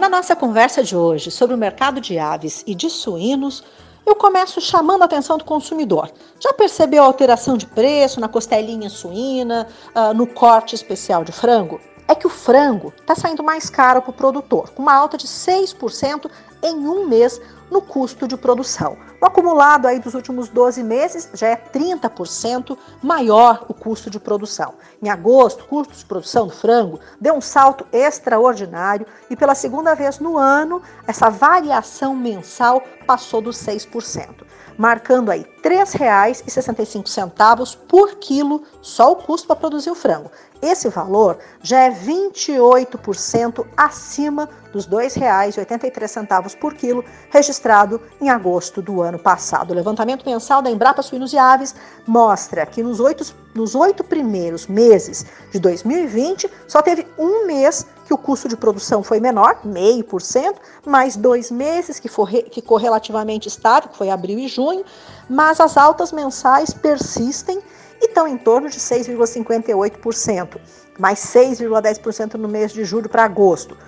Na nossa conversa de hoje sobre o mercado de aves e de suínos, eu começo chamando a atenção do consumidor. Já percebeu a alteração de preço na costelinha suína, uh, no corte especial de frango? É que o frango está saindo mais caro para o produtor, com uma alta de 6% em um mês no custo de produção. O acumulado aí dos últimos 12 meses já é 30% maior o custo de produção. Em agosto, o custo de produção do frango deu um salto extraordinário e pela segunda vez no ano, essa variação mensal passou dos 6% marcando aí R$ 3,65 por quilo só o custo para produzir o frango. Esse valor já é 28% acima dos R$ 2,83 por quilo registrado em agosto do ano passado. O levantamento mensal da Embrapa Suínos e Aves mostra que nos oito, nos oito primeiros meses de 2020 só teve um mês que o custo de produção foi menor, 0,5%, mais dois meses que, for, que ficou relativamente estável, que foi abril e junho, mas as altas mensais persistem e estão em torno de 6,58%, mais 6,10% no mês de julho para agosto.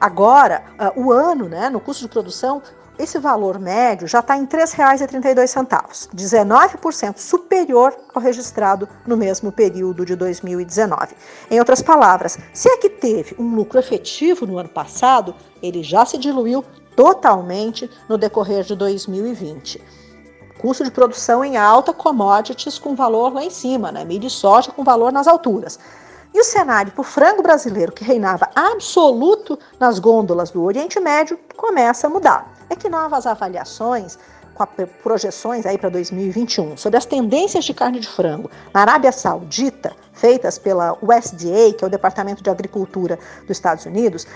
Agora, uh, o ano, né, no custo de produção, esse valor médio já está em R$ 3,32, 19% superior ao registrado no mesmo período de 2019. Em outras palavras, se é que teve um lucro efetivo no ano passado, ele já se diluiu totalmente no decorrer de 2020 custo de produção em alta, commodities com valor lá em cima, né? milho e soja com valor nas alturas. E o cenário para o frango brasileiro, que reinava absoluto nas gôndolas do Oriente Médio, começa a mudar. É que novas avaliações, com projeções aí para 2021 sobre as tendências de carne de frango na Arábia Saudita, feitas pela USDA, que é o Departamento de Agricultura dos Estados Unidos,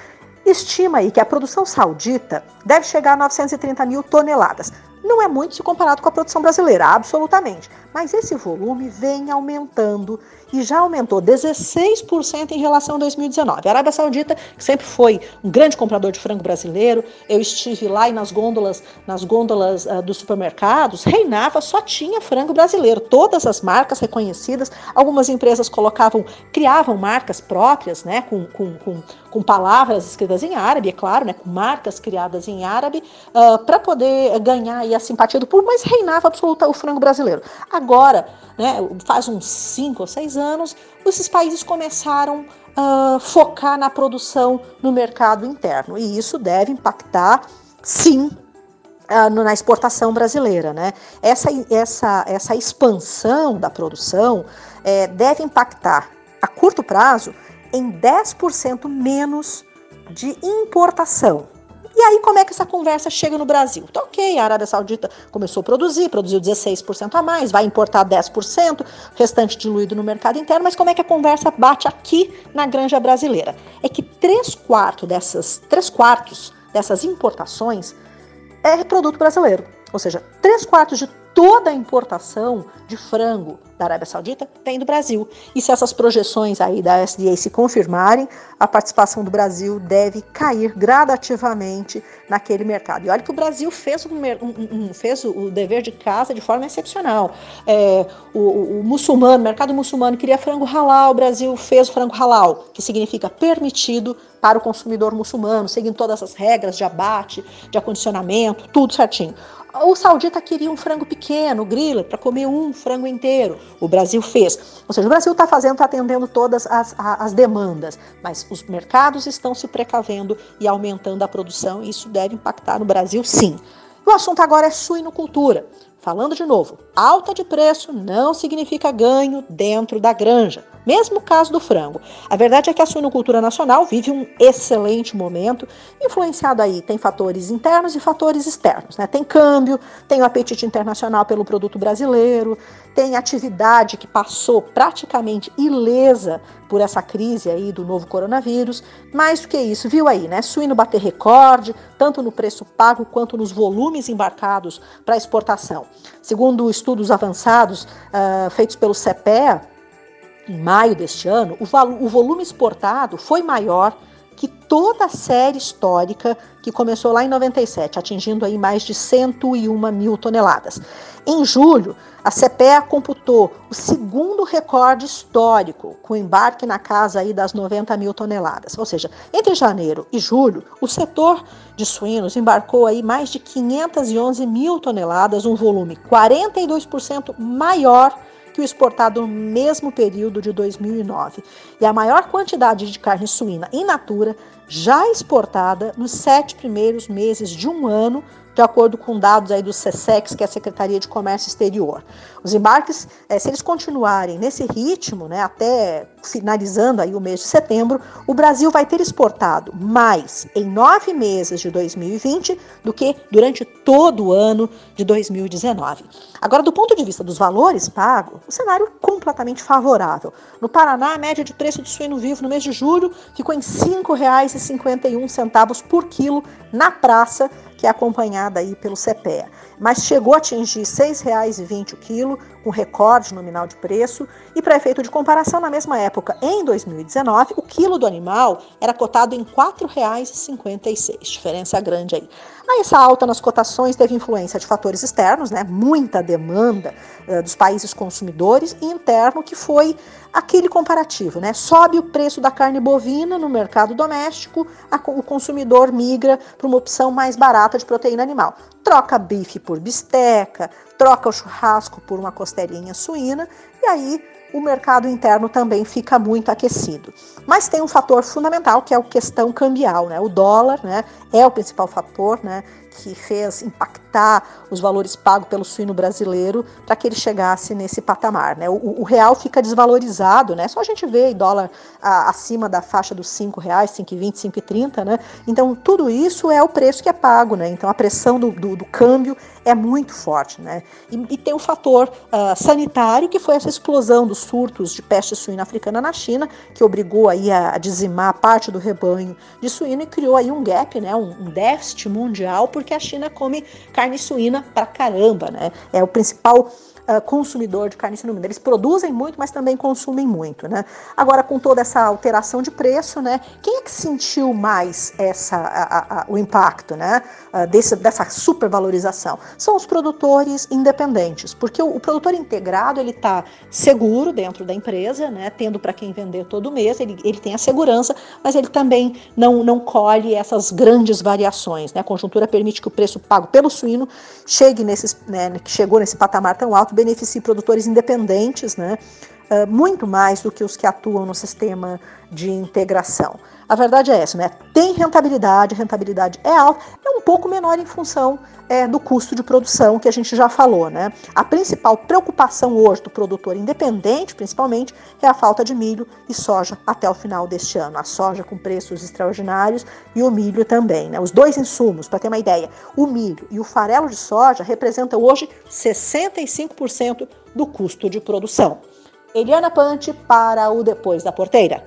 estima aí que a produção saudita deve chegar a 930 mil toneladas. Não é muito se comparado com a produção brasileira, absolutamente. Mas esse volume vem aumentando e já aumentou 16% em relação a 2019. A Arábia Saudita, sempre foi um grande comprador de frango brasileiro, eu estive lá e nas gôndolas, nas gôndolas uh, dos supermercados, reinava, só tinha frango brasileiro. Todas as marcas reconhecidas, algumas empresas colocavam, criavam marcas próprias, né, com, com, com, com palavras escritas em árabe, é claro, né, com marcas criadas em árabe, uh, para poder ganhar a simpatia do público, mas reinava absoluta o frango brasileiro. Agora, né, faz uns 5 ou 6 anos, esses países começaram a uh, focar na produção no mercado interno. E isso deve impactar, sim, uh, na exportação brasileira. Né? Essa, essa, essa expansão da produção é, deve impactar, a curto prazo, em 10% menos de importação. E aí, como é que essa conversa chega no Brasil? Então, ok, a Arábia Saudita começou a produzir, produziu 16% a mais, vai importar 10%, restante diluído no mercado interno, mas como é que a conversa bate aqui na granja brasileira? É que 3 quartos dessas, 3 quartos dessas importações é produto brasileiro. Ou seja, 3 quartos de toda a importação de frango da Arábia Saudita vem do Brasil. E se essas projeções aí da SDA se confirmarem, a participação do Brasil deve cair gradativamente naquele mercado. E olha que o Brasil fez, um, um, um, fez o dever de casa de forma excepcional. É, o, o, o, muçulmano, o mercado muçulmano queria frango halal, o Brasil fez o frango halal, que significa permitido para o consumidor muçulmano, seguindo todas as regras de abate, de acondicionamento, tudo certinho. O saudita queria um frango pequeno, griller, para comer um frango inteiro. O Brasil fez. Ou seja, o Brasil está fazendo, está atendendo todas as, as demandas, mas os mercados estão se precavendo e aumentando a produção, e isso deve impactar no Brasil sim. O assunto agora é suinocultura. Falando de novo, alta de preço não significa ganho dentro da granja. Mesmo caso do frango. A verdade é que a suinocultura nacional vive um excelente momento, influenciado aí, tem fatores internos e fatores externos. Né? Tem câmbio, tem o apetite internacional pelo produto brasileiro, tem atividade que passou praticamente ilesa por essa crise aí do novo coronavírus. Mais do que isso, viu aí, né? Suíno bater recorde, tanto no preço pago quanto nos volumes embarcados para exportação. Segundo estudos avançados uh, feitos pelo CPEA, em maio deste ano, o, o volume exportado foi maior que toda a série histórica que começou lá em 97, atingindo aí mais de 101 mil toneladas. Em julho, a CPEA computou o segundo recorde histórico, com embarque na casa aí das 90 mil toneladas. Ou seja, entre janeiro e julho, o setor de suínos embarcou aí mais de 511 mil toneladas, um volume 42% maior que o exportado no mesmo período de 2009. E a maior quantidade de carne suína in natura já exportada nos sete primeiros meses de um ano de acordo com dados aí do SESEX, que é a Secretaria de Comércio Exterior. Os embarques, é, se eles continuarem nesse ritmo, né, até finalizando aí o mês de setembro, o Brasil vai ter exportado mais em nove meses de 2020 do que durante todo o ano de 2019. Agora, do ponto de vista dos valores pagos, o cenário é completamente favorável. No Paraná, a média de preço de suíno vivo no mês de julho ficou em R$ 5,51 por quilo na praça que é acompanhada aí pelo CPEA. Mas chegou a atingir R$ 6,20 o quilo, um recorde nominal de preço, e para efeito de comparação, na mesma época, em 2019, o quilo do animal era cotado em R$ 4,56, diferença grande aí. Aí essa alta nas cotações teve influência de fatores externos, né, muita demanda uh, dos países consumidores, e interno, que foi aquele comparativo, né? Sobe o preço da carne bovina no mercado doméstico, a, o consumidor migra para uma opção mais barata de proteína animal. Troca bife por bisteca, troca o churrasco por uma costelinha suína, e aí o mercado interno também fica muito aquecido. Mas tem um fator fundamental que é a questão cambial, né? O dólar, né, é o principal fator, né, que fez impactar os valores pagos pelo suíno brasileiro para que ele chegasse nesse patamar. Né? O, o, real fica desvalorizado, né? só a gente vê dólar a, acima da faixa dos R$ reais, 5,20, 5,30, né? Então, tudo isso é o preço que é pago, né? Então, a pressão do, do, do câmbio é muito forte, né? E, e tem um fator uh, sanitário, que foi essa explosão dos surtos de peste suína africana na China, que obrigou aí a, a dizimar parte do rebanho de suíno e criou aí um gap, né? Um, um déficit mundial, porque a China come carne suína pra caramba, né? É o principal uh, consumidor de carne suína. Eles produzem muito, mas também consumem muito, né? Agora, com toda essa alteração de preço, né? Quem é que sentiu mais essa, a, a, o impacto, né? Uh, desse, dessa supervalorização? São os produtores independentes, porque o, o produtor integrado ele está seguro dentro da empresa, né? Tendo para quem vender todo mês, ele, ele tem a segurança, mas ele também não, não colhe essas grandes variações, né? A conjuntura permite que o preço pago pelo suíno chegue nesses, né? Que chegou nesse patamar tão alto beneficia produtores independentes, né? Uh, muito mais do que os que atuam no sistema de integração. A verdade é essa, né? Tem rentabilidade, rentabilidade é alta, é um pouco menor em função é, do custo de produção que a gente já falou, né? A principal preocupação hoje do produtor independente, principalmente, é a falta de milho e soja até o final deste ano. A soja com preços extraordinários e o milho também, né? Os dois insumos, para ter uma ideia, o milho e o farelo de soja representam hoje 65% do custo de produção. Eliana Pante para o Depois da Porteira.